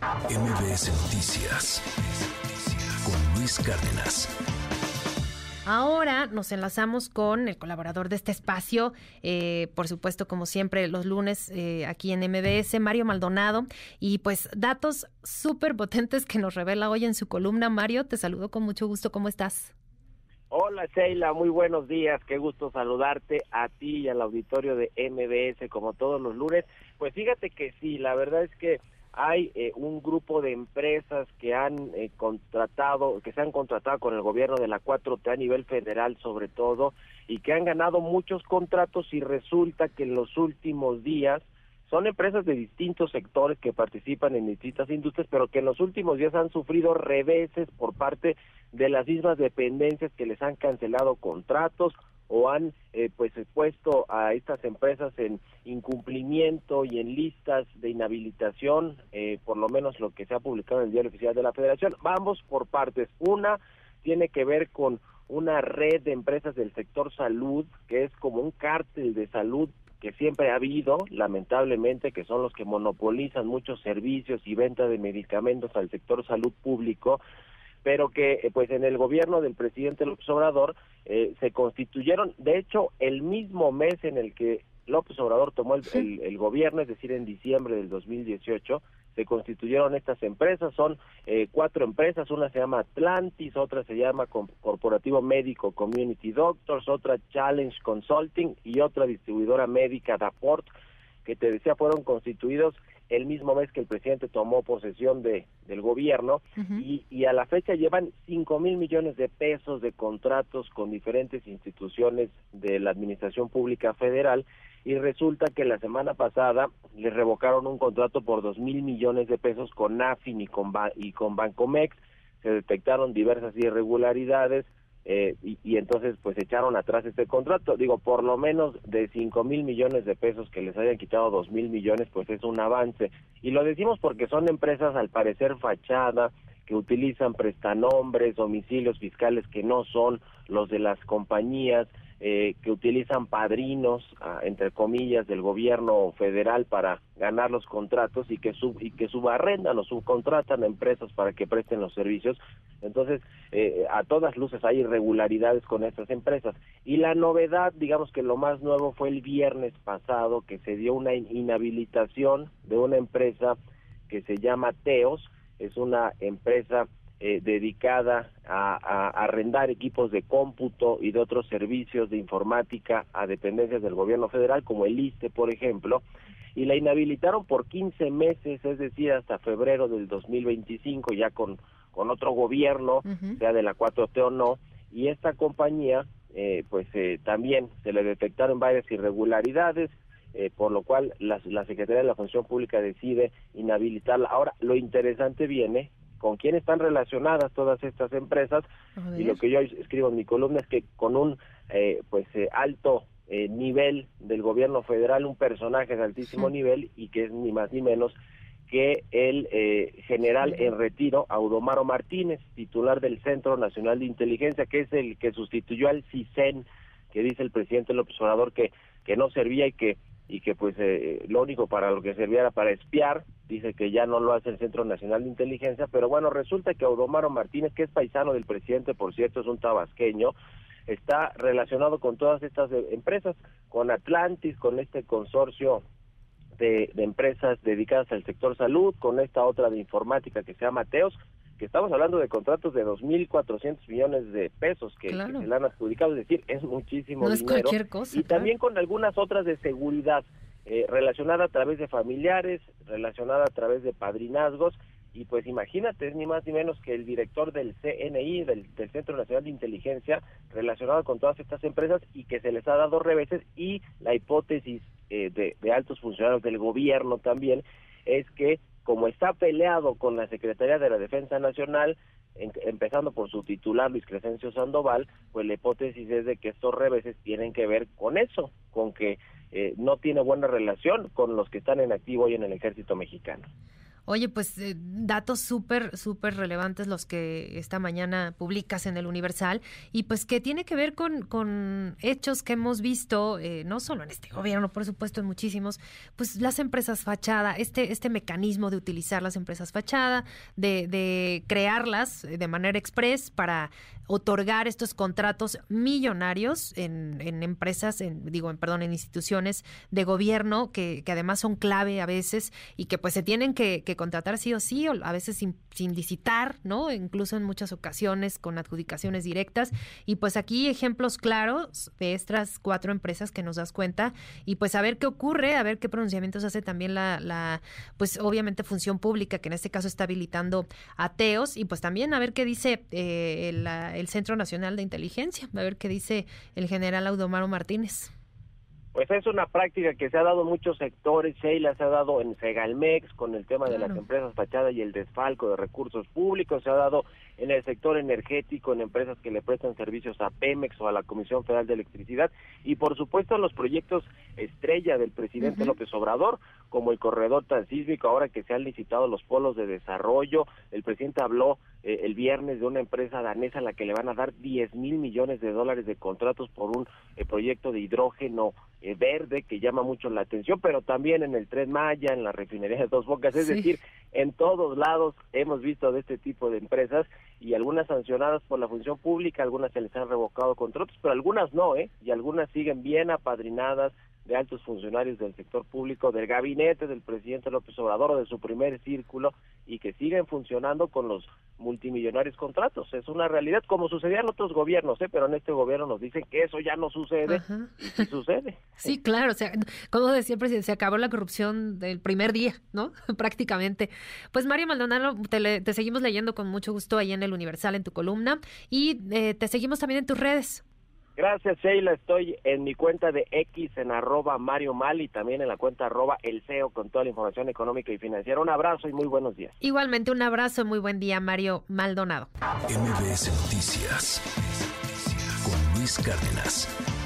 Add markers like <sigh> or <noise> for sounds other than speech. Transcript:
MBS Noticias con Luis Cárdenas. Ahora nos enlazamos con el colaborador de este espacio, eh, por supuesto, como siempre, los lunes eh, aquí en MBS, Mario Maldonado, y pues datos súper potentes que nos revela hoy en su columna. Mario, te saludo con mucho gusto, ¿cómo estás? Hola Sheila, muy buenos días, qué gusto saludarte a ti y al auditorio de MBS como todos los lunes. Pues fíjate que sí, la verdad es que hay eh, un grupo de empresas que han eh, contratado, que se han contratado con el gobierno de la 4T a nivel federal sobre todo, y que han ganado muchos contratos y resulta que en los últimos días son empresas de distintos sectores que participan en distintas industrias, pero que en los últimos días han sufrido reveses por parte de las mismas dependencias que les han cancelado contratos o han eh, pues puesto a estas empresas en incumplimiento y en listas de inhabilitación, eh, por lo menos lo que se ha publicado en el diario oficial de la Federación. Vamos por partes. Una tiene que ver con una red de empresas del sector salud, que es como un cártel de salud que siempre ha habido, lamentablemente, que son los que monopolizan muchos servicios y venta de medicamentos al sector salud público, pero que eh, pues en el gobierno del presidente López Obrador eh, se constituyeron, de hecho, el mismo mes en el que López Obrador tomó el, gobierno, es decir, en diciembre del 2018, se constituyeron estas empresas, son eh, cuatro empresas, una se llama Atlantis, otra se llama Corporativo Médico Community Doctors, otra Challenge Consulting y otra distribuidora médica Daport, que te decía fueron constituidos el mismo mes que el presidente tomó posesión de, del gobierno y, y, a la fecha llevan cinco mil millones de pesos de contratos con diferentes instituciones de la Administración Pública Federal y resulta que la semana pasada le revocaron un contrato por dos mil millones de pesos con AFIN y con, y con Bancomex, se detectaron diversas irregularidades, eh, y, entonces pues echaron atrás este contrato. Digo, por lo menos de cinco mil millones de pesos que les hayan quitado dos mil millones, pues es un avance. Y lo decimos porque son empresas al parecer fachada, que utilizan prestanombres, domicilios fiscales que no son los de las compañías, eh, que utilizan padrinos, ah, entre comillas, del gobierno federal para ganar los contratos y que sub, y que subarrendan o subcontratan a empresas para que presten los servicios. Entonces, eh, a todas luces hay irregularidades con estas empresas. Y la novedad, digamos que lo más nuevo fue el viernes pasado que se dio una inhabilitación de una empresa que se llama Teos, es una empresa eh, dedicada a, arrendar equipos de cómputo y de otros servicios de informática a dependencias del gobierno federal, como el ISTE, por ejemplo, y la inhabilitaron por 15 meses, es decir, hasta febrero del 2025, ya con, con otro gobierno, sea de la 4T o no, y esta compañía, eh, pues eh, también se le detectaron varias irregularidades, por lo cual la, la Secretaría de la Función Pública decide inhabilitarla. Ahora, lo interesante viene con quién están relacionadas todas estas empresas. Y lo que yo escribo en mi columna es que con un eh, pues eh, alto eh, nivel del gobierno federal un personaje de altísimo nivel y que es ni más ni menos que el general en retiro Audomaro Martínez titular del Centro Nacional de Inteligencia que es el que sustituyó al CISEN que dice el presidente López Obrador que que no servía y que y que pues eh, lo único para lo que servía era para espiar, dice que ya no lo hace el Centro Nacional de Inteligencia, pero bueno, resulta que Audomaro Martínez, que es paisano del presidente, por cierto, es un tabasqueño, está relacionado con todas estas eh, empresas, con Atlantis, con este consorcio de, de empresas dedicadas al sector salud, con esta otra de informática que se llama Teos, que estamos hablando de contratos de 2.400 millones de pesos que, se le han adjudicado, es decir, es muchísimo no dinero. Es cosa, y también con algunas otras de seguridad eh, relacionada a través de familiares, relacionada a través de padrinazgos, y pues imagínate, es ni más ni menos que el director del CNI, del, Centro Nacional de Inteligencia, relacionado con todas estas empresas y que se les ha dado reveses. Y la hipótesis eh, de, de altos funcionarios del gobierno también es que como está peleado con la Secretaría de la Defensa Nacional, empezando por su titular Luis Crescencio Sandoval, pues la hipótesis es de que estos reveses tienen que ver con eso, con que eh, no tiene buena relación con los que están en activo hoy en el ejército mexicano. Oye, pues eh, datos súper, súper relevantes los que esta mañana publicas en el Universal y pues que tiene que ver con, con hechos que hemos visto, eh, no solo en este gobierno, por supuesto, en muchísimos, pues las empresas fachada, este, este mecanismo de utilizar las empresas fachada, de, de crearlas de manera express para otorgar estos contratos millonarios en, en empresas, en, digo, en, perdón, en instituciones de gobierno que, que además son clave a veces y que pues se tienen que, que contratar sí o sí, o a veces sin, sin licitar, ¿no? Incluso en muchas ocasiones con adjudicaciones directas. Y pues aquí ejemplos claros de estas cuatro empresas que nos das cuenta y pues a ver qué ocurre, a ver qué pronunciamientos hace también la, la pues obviamente función pública, que en este caso está habilitando ateos y pues también a ver qué dice eh, la el Centro Nacional de Inteligencia. A ver qué dice el general Audomaro Martínez. Pues es una práctica que se ha dado en muchos sectores, Sheila, se ha dado en Segalmex con el tema de las empresas fachadas y el desfalco de recursos públicos, se ha dado en el sector energético, en empresas que le prestan servicios a Pemex o a la Comisión Federal de Electricidad y por supuesto en los proyectos estrella del presidente López Obrador, como el corredor transísmico, ahora que se han licitado los polos de desarrollo, el presidente habló eh, el viernes de una empresa danesa a la que le van a dar 10 mil millones de dólares de contratos por un eh, proyecto de hidrógeno eh, verde que llama mucho la atención, pero también en el Tren Maya, en la refinería de Dos Bocas, es decir, en todos lados hemos visto de este tipo de empresas y algunas sancionadas por la función pública, algunas se les han revocado contratos, pero algunas no, ¿eh? Y algunas siguen bien apadrinadas de altos funcionarios del sector público, del gabinete del presidente López Obrador o de su primer círculo y que siguen funcionando con los multimillonarios contratos. Es una realidad como sucedía en otros gobiernos, ¿eh? pero en este gobierno nos dicen que eso ya no sucede y sí sucede. Sí, claro, o sea, como decía el presidente, se acabó la corrupción del primer día, ¿no? <laughs> Prácticamente. Pues Mario Maldonado, te, te, seguimos leyendo con mucho gusto ahí en el Universal, en tu columna, y eh, te seguimos también en tus redes. Gracias, Sheila. Estoy en mi cuenta de X en arroba Mario Mal y también en la cuenta arroba El CEO con toda la información económica y financiera. Un abrazo y muy buenos días. Igualmente, un abrazo y muy buen día, Mario Maldonado. MBS Noticias con Luis Cárdenas.